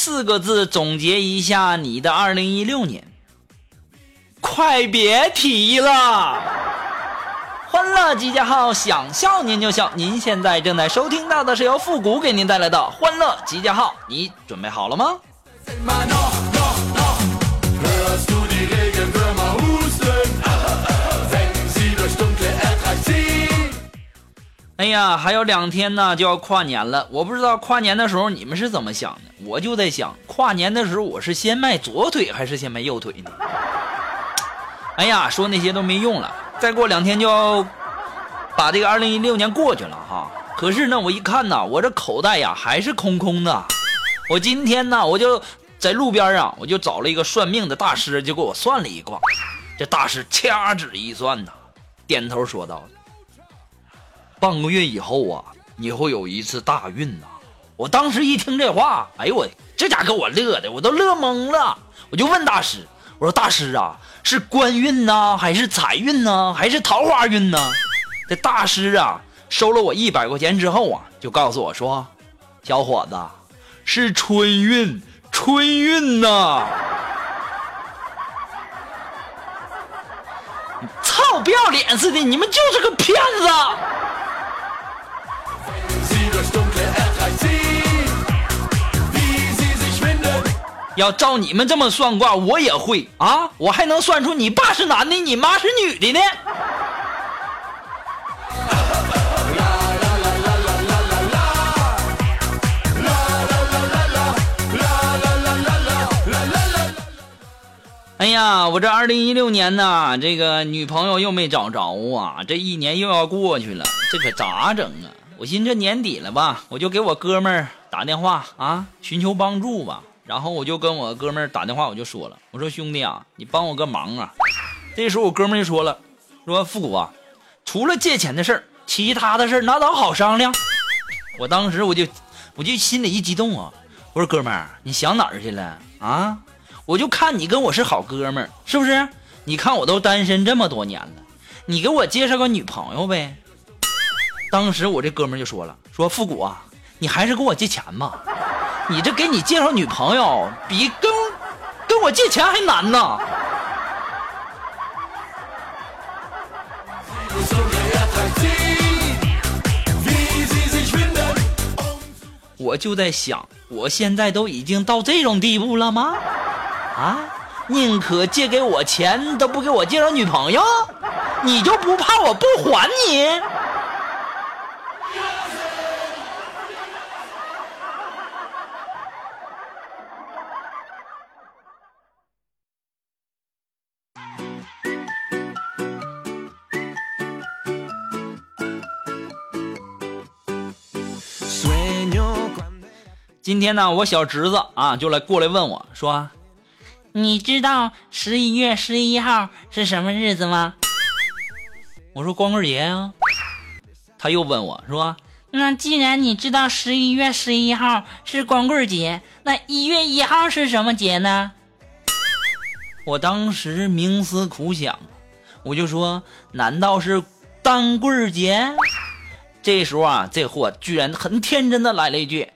四个字总结一下你的二零一六年，快别提了！欢乐集结号，想笑您就笑。您现在正在收听到的是由复古给您带来的欢乐集结号，你准备好了吗？哎呀，还有两天呢，就要跨年了。我不知道跨年的时候你们是怎么想的，我就在想，跨年的时候我是先迈左腿还是先迈右腿呢？哎呀，说那些都没用了。再过两天就要把这个二零一六年过去了哈。可是呢，我一看呢，我这口袋呀还是空空的。我今天呢，我就在路边啊，我就找了一个算命的大师，就给我算了一卦。这大师掐指一算呐，点头说道。半个月以后啊，你会有一次大运呐！我当时一听这话，哎呦我，这家给我乐的，我都乐懵了。我就问大师，我说大师啊，是官运呢，还是财运呢，还是桃花运呢？这大师啊，收了我一百块钱之后啊，就告诉我说，小伙子，是春运，春运呐！操，不要脸似的，你们就是个骗子！要照你们这么算卦，我也会啊！我还能算出你爸是男的，你妈是女的呢。哎呀，我这二零一六年呢，这个女朋友又没找着啊！这一年又要过去了，这可咋整啊？我寻这年底了吧，我就给我哥们儿打电话啊，寻求帮助吧。然后我就跟我哥们儿打电话，我就说了，我说兄弟啊，你帮我个忙啊！这时候我哥们儿就说了，说复古啊，除了借钱的事儿，其他的事儿那都好商量。我当时我就我就心里一激动啊，我说哥们儿，你想哪儿去了啊？我就看你跟我是好哥们儿，是不是？你看我都单身这么多年了，你给我介绍个女朋友呗。当时我这哥们儿就说了，说复古啊，你还是给我借钱吧。你这给你介绍女朋友，比跟跟我借钱还难呢。我就在想，我现在都已经到这种地步了吗？啊，宁可借给我钱，都不给我介绍女朋友，你就不怕我不还你？今天呢，我小侄子啊就来过来问我说：“你知道十一月十一号是什么日子吗？”我说：“光棍节啊。”他又问我说：“那既然你知道十一月十一号是光棍节，那一月一号是什么节呢？”我当时冥思苦想，我就说：“难道是单棍节？”这时候啊，这货居然很天真的来了一句。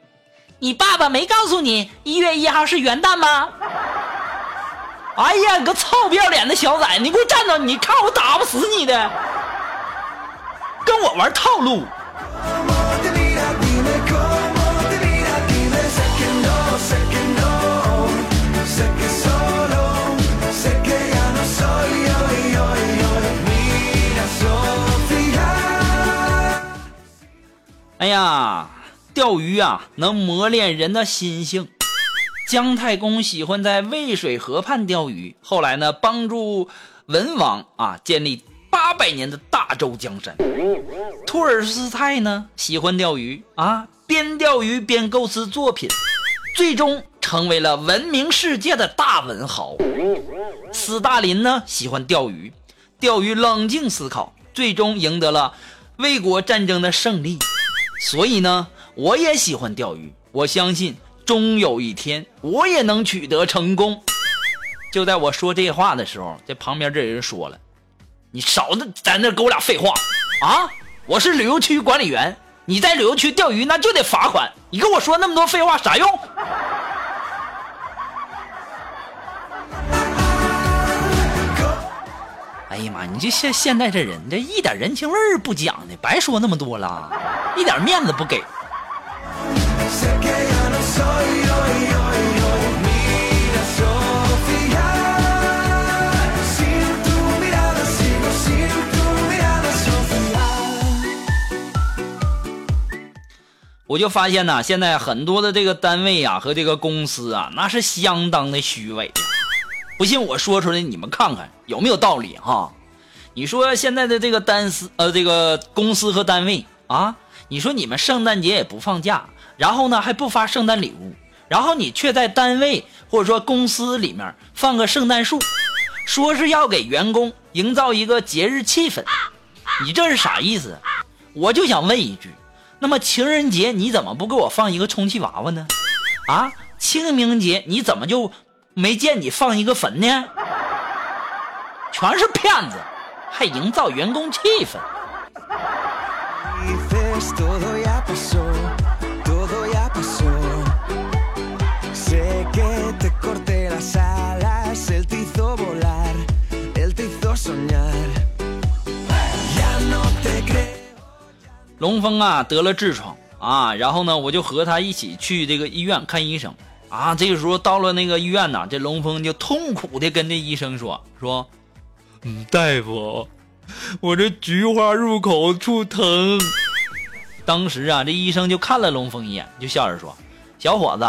你爸爸没告诉你一月一号是元旦吗？哎呀，你个臭不要脸的小崽，你给我站着！你看我打不死你的，跟我玩套路。哎呀！钓鱼啊，能磨练人的心性。姜太公喜欢在渭水河畔钓鱼，后来呢，帮助文王啊建立八百年的大周江山。托尔斯泰呢，喜欢钓鱼啊，边钓鱼边构思作品，最终成为了闻名世界的大文豪。斯大林呢，喜欢钓鱼，钓鱼冷静思考，最终赢得了卫国战争的胜利。所以呢，我也喜欢钓鱼，我相信终有一天我也能取得成功。就在我说这话的时候，这旁边这人说了：“你少在那给我俩废话啊！我是旅游区管理员，你在旅游区钓鱼那就得罚款。你跟我说那么多废话啥用？”哎呀妈！你这现现在这人这一点人情味儿不讲的，白说那么多了，一点面子不给。我就发现呐，现在很多的这个单位啊和这个公司啊，那是相当的虚伪。不信我说出来，你们看看有没有道理哈？你说现在的这个单司呃这个公司和单位啊，你说你们圣诞节也不放假，然后呢还不发圣诞礼物，然后你却在单位或者说公司里面放个圣诞树，说是要给员工营造一个节日气氛，你这是啥意思？我就想问一句。那么情人节你怎么不给我放一个充气娃娃呢？啊，清明节你怎么就没见你放一个坟呢？全是骗子，还营造员工气氛。龙峰啊，得了痔疮啊，然后呢，我就和他一起去这个医院看医生啊。这个时候到了那个医院呢，这龙峰就痛苦的跟这医生说：“说，嗯，大夫，我这菊花入口处疼。”当时啊，这医生就看了龙峰一眼，就笑着说：“小伙子，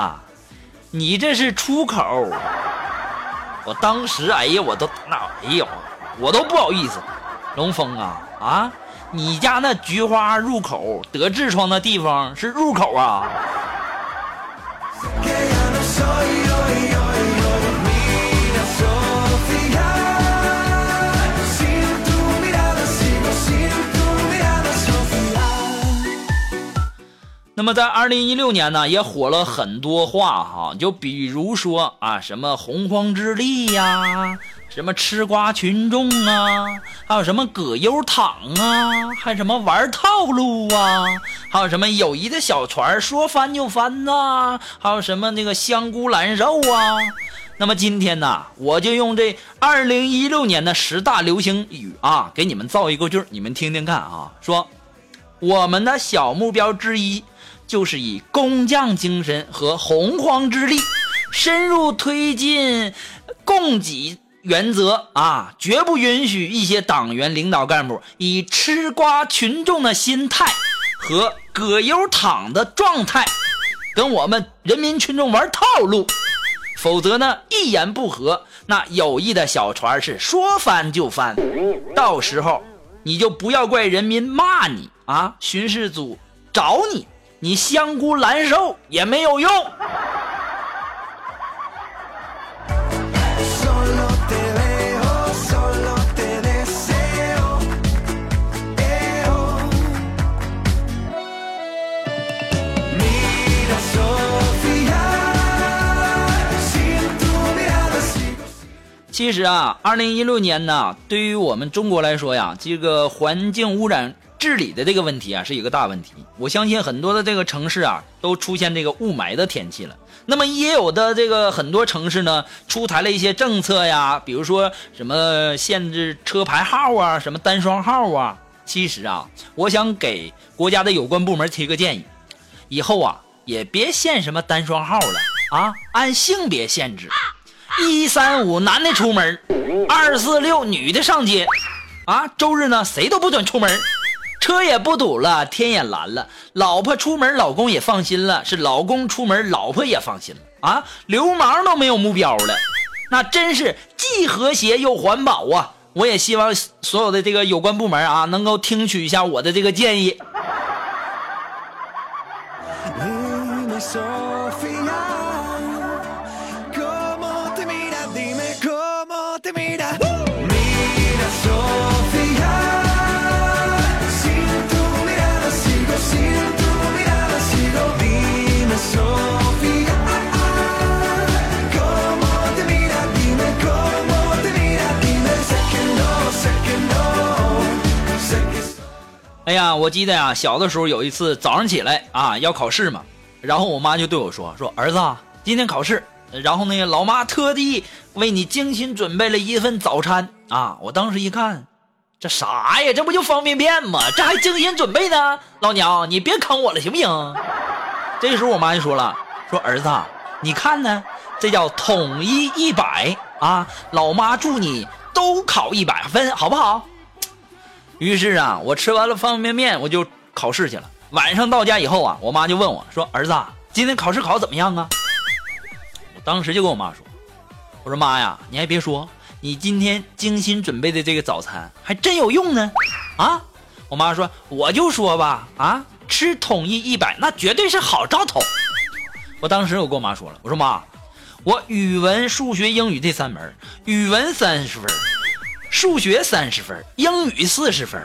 你这是出口。”我当时，哎呀，我都那，哎呦，我都不好意思。龙峰啊，啊。你家那菊花入口得痔疮的地方是入口啊？那么在二零一六年呢，也火了很多话哈，就比如说啊，什么洪荒之力呀。什么吃瓜群众啊，还有什么葛优躺啊，还有什么玩套路啊，还有什么友谊的小船说翻就翻呐，还有什么那个香菇蓝瘦啊。那么今天呢，我就用这二零一六年的十大流行语啊，给你们造一个句，你们听听看啊。说我们的小目标之一，就是以工匠精神和洪荒之力，深入推进供给。原则啊，绝不允许一些党员领导干部以吃瓜群众的心态和葛优躺的状态跟我们人民群众玩套路，否则呢，一言不合，那友谊的小船是说翻就翻，到时候你就不要怪人民骂你啊，巡视组找你，你香菇蓝瘦也没有用。其实啊，二零一六年呢，对于我们中国来说呀，这个环境污染治理的这个问题啊，是一个大问题。我相信很多的这个城市啊，都出现这个雾霾的天气了。那么也有的这个很多城市呢，出台了一些政策呀，比如说什么限制车牌号啊，什么单双号啊。其实啊，我想给国家的有关部门提个建议，以后啊，也别限什么单双号了啊，按性别限制。一三五男的出门，二四六女的上街，啊，周日呢谁都不准出门，车也不堵了，天也蓝了，老婆出门老公也放心了，是老公出门老婆也放心了啊，流氓都没有目标了，那真是既和谐又环保啊！我也希望所有的这个有关部门啊，能够听取一下我的这个建议。哎呀，我记得呀，小的时候有一次早上起来啊要考试嘛，然后我妈就对我说：“说儿子，今天考试，然后呢，老妈特地为你精心准备了一份早餐啊。”我当时一看，这啥呀？这不就方便面吗？这还精心准备呢？老娘，你别坑我了，行不行？这时候我妈就说了：“说儿子，你看呢，这叫统一一百啊！老妈祝你都考一百分，好不好？”于是啊，我吃完了方便面，我就考试去了。晚上到家以后啊，我妈就问我说：“儿子，今天考试考怎么样啊？”当时就跟我妈说：“我说妈呀，你还别说，你今天精心准备的这个早餐还真有用呢。”啊，我妈说：“我就说吧，啊，吃统一一百那绝对是好兆头。”我当时我跟我妈说了：“我说妈，我语文、数学、英语这三门，语文三十分。”数学三十分，英语四十分，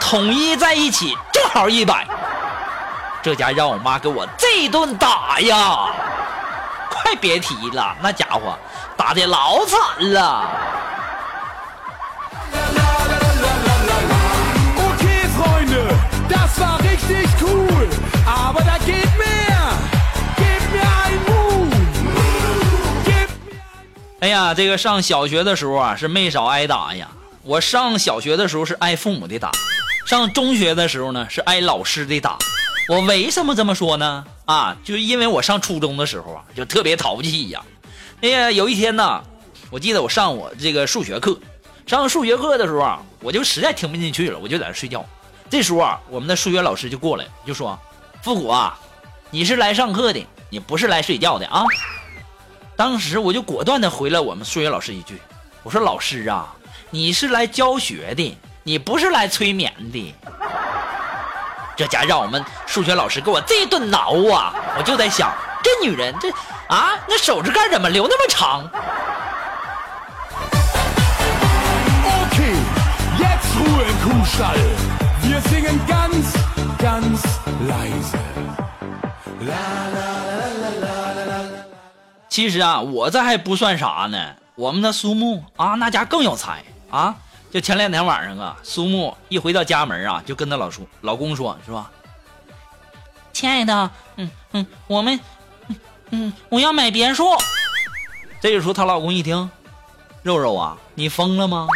统一在一起正好一百。这家让我妈给我这顿打呀！快别提了，那家伙打的老惨了。哎呀，这个上小学的时候啊，是没少挨打呀。我上小学的时候是挨父母的打，上中学的时候呢是挨老师的打。我为什么这么说呢？啊，就是因为我上初中的时候啊，就特别淘气呀。哎呀，有一天呢，我记得我上我这个数学课，上数学课的时候啊，我就实在听不进去了，我就在那睡觉。这时候啊，我们的数学老师就过来就说：“复古啊，你是来上课的，你不是来睡觉的啊。”当时我就果断的回了我们数学老师一句：“我说老师啊，你是来教学的，你不是来催眠的。”这家让我们数学老师给我这一顿挠啊！我就在想，这女人这啊，那手指盖怎么留那么长？其实啊，我这还不算啥呢。我们的苏木啊，那家更有才啊！就前两天晚上啊，苏木一回到家门啊，就跟他老叔老公说，是吧？亲爱的，嗯嗯，我们，嗯嗯，我要买别墅。这个时候，她老公一听，肉肉啊，你疯了吗？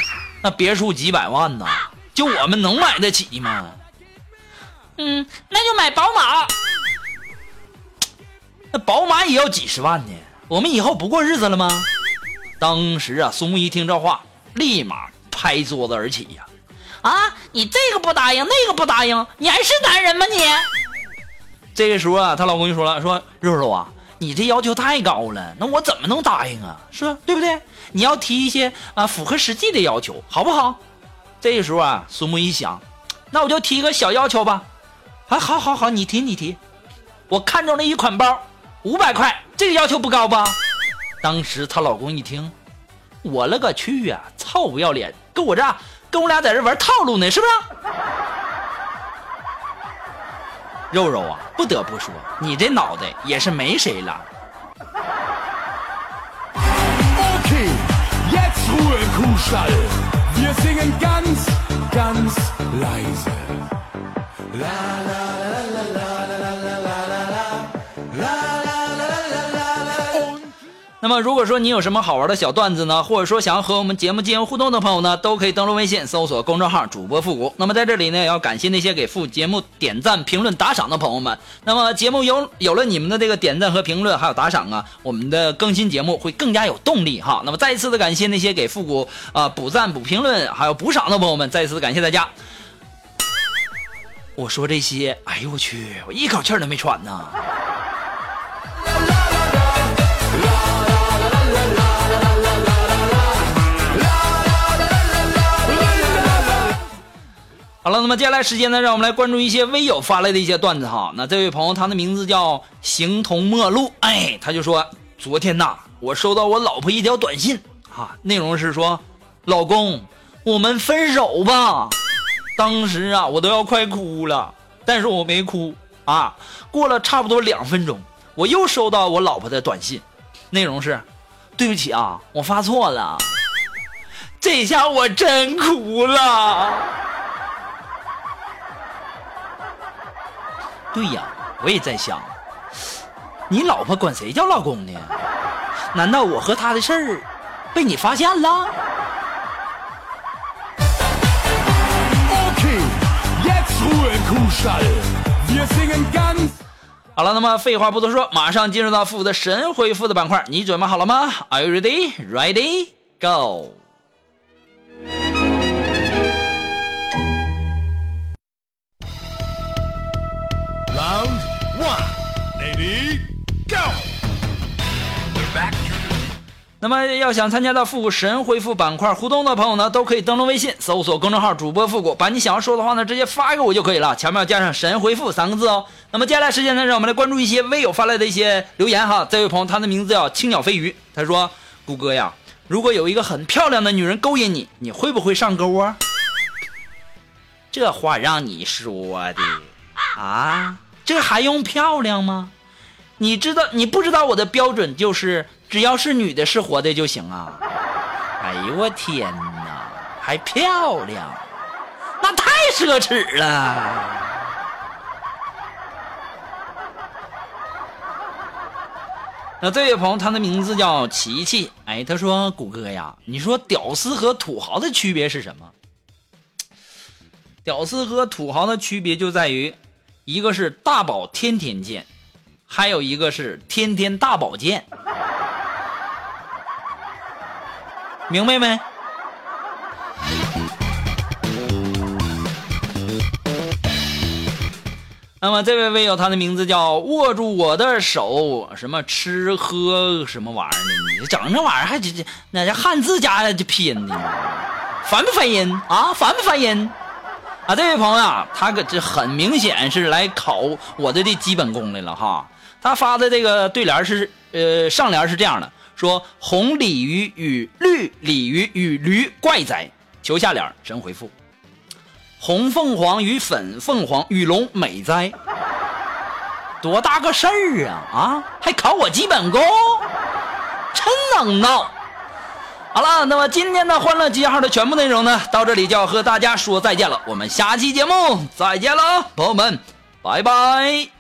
那别墅几百万呢，就我们能买得起吗？嗯，那就买宝马。那宝马也要几十万呢。我们以后不过日子了吗？当时啊，苏木一听这话，立马拍桌子而起呀！啊，你这个不答应，那个不答应，你还是男人吗你？这个时候啊，她老公就说了：“说肉肉啊，你这要求太高了，那我怎么能答应啊？是吧？对不对？你要提一些啊符合实际的要求，好不好？”这个时候啊，苏木一想，那我就提一个小要求吧。啊，好好好，你提你提，我看中了一款包。五百块，这个要求不高吧？当时她老公一听，我勒个去呀！操不要脸，跟我这跟我俩在这玩套路呢，是不是？肉肉啊，不得不说，你这脑袋也是没谁了。那么，如果说你有什么好玩的小段子呢，或者说想要和我们节目进行互动的朋友呢，都可以登录微信搜索公众号主播复古。那么在这里呢，也要感谢那些给复节目点赞、评论、打赏的朋友们。那么节目有有了你们的这个点赞和评论，还有打赏啊，我们的更新节目会更加有动力哈。那么再一次的感谢那些给复古啊补赞、补评论还有补赏的朋友们，再一次感谢大家。我说这些，哎呦我去，我一口气儿都没喘呢。好了，那么接下来时间呢，让我们来关注一些微友发来的一些段子哈。那这位朋友，他的名字叫形同陌路，哎，他就说昨天呐，我收到我老婆一条短信啊，内容是说，老公，我们分手吧。当时啊，我都要快哭了，但是我没哭啊。过了差不多两分钟，我又收到我老婆的短信，内容是，对不起啊，我发错了。这下我真哭了。对呀，我也在想，你老婆管谁叫老公呢？难道我和她的事儿被你发现了？好了，那么废话不多说，马上进入到复的神回复的板块，你准备好了吗？Are you ready? Ready? Go! 那么要想参加到复古神回复板块互动的朋友呢，都可以登录微信搜索公众号主播复古，把你想要说的话呢直接发给我就可以了，前面要加上神回复三个字哦。那么接下来时间呢，让我们来关注一些微友发来的一些留言哈。这位朋友他的名字叫青鸟飞鱼，他说：“谷歌呀，如果有一个很漂亮的女人勾引你，你会不会上钩啊？”这话让你说的啊？这还用漂亮吗？你知道你不知道我的标准就是只要是女的是活的就行啊！哎呦我天哪，还漂亮，那太奢侈了。那这位朋友他的名字叫琪琪，哎，他说谷歌呀，你说屌丝和土豪的区别是什么？屌丝和土豪的区别就在于，一个是大宝天天见。还有一个是天天大宝见，明白没？那么这位微友，他的名字叫握住我的手，什么吃喝什么玩意儿的？你整这玩意儿还这这那这汉字加这拼音的，烦不烦人啊？烦不烦人？啊，这位朋友啊，他可这很明显是来考我的这基本功来了哈。他发的这个对联是，呃，上联是这样的：说红鲤鱼与绿鲤鱼与驴怪哉。求下联，神回复：红凤凰与粉凤凰与龙美哉。多大个事儿啊啊！还考我基本功，真能闹。好了，那么今天的欢乐集结号的全部内容呢，到这里就要和大家说再见了。我们下期节目再见了，朋友们，拜拜。